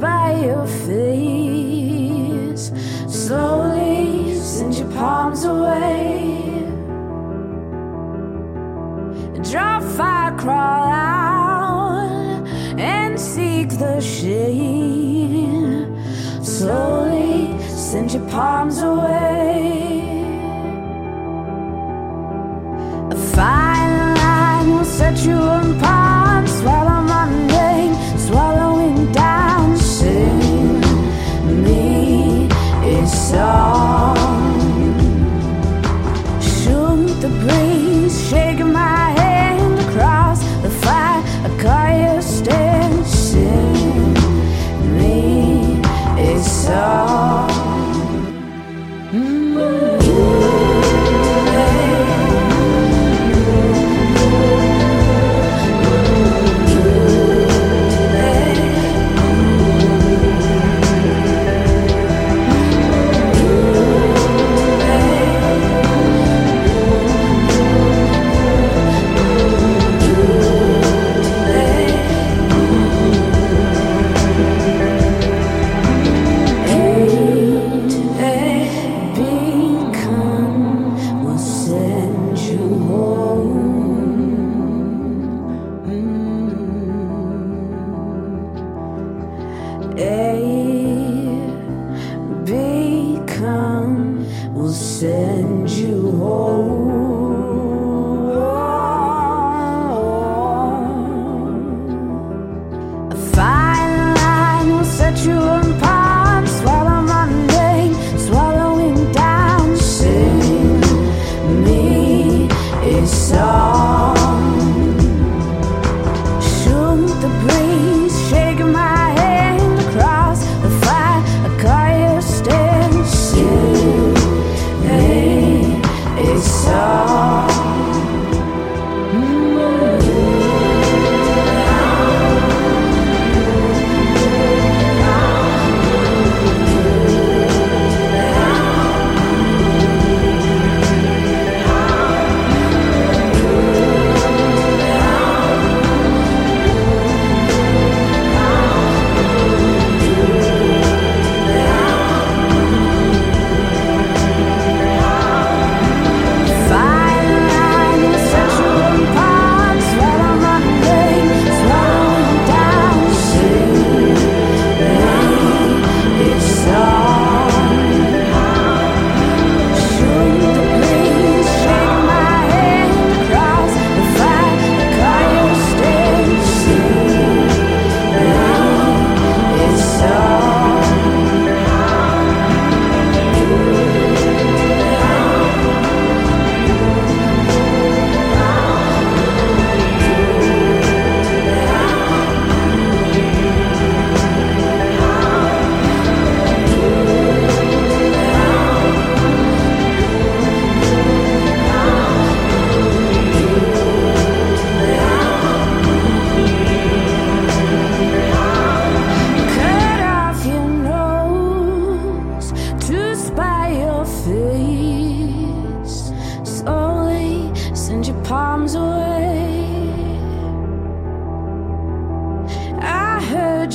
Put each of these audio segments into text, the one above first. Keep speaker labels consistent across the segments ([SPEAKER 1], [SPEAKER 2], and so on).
[SPEAKER 1] by your face. Slowly send your palms away. Draw fire, crawl out, and seek the shade. Slowly send your palms away. A fine line will set you A become will say.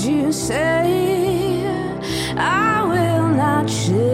[SPEAKER 1] you say I will not share.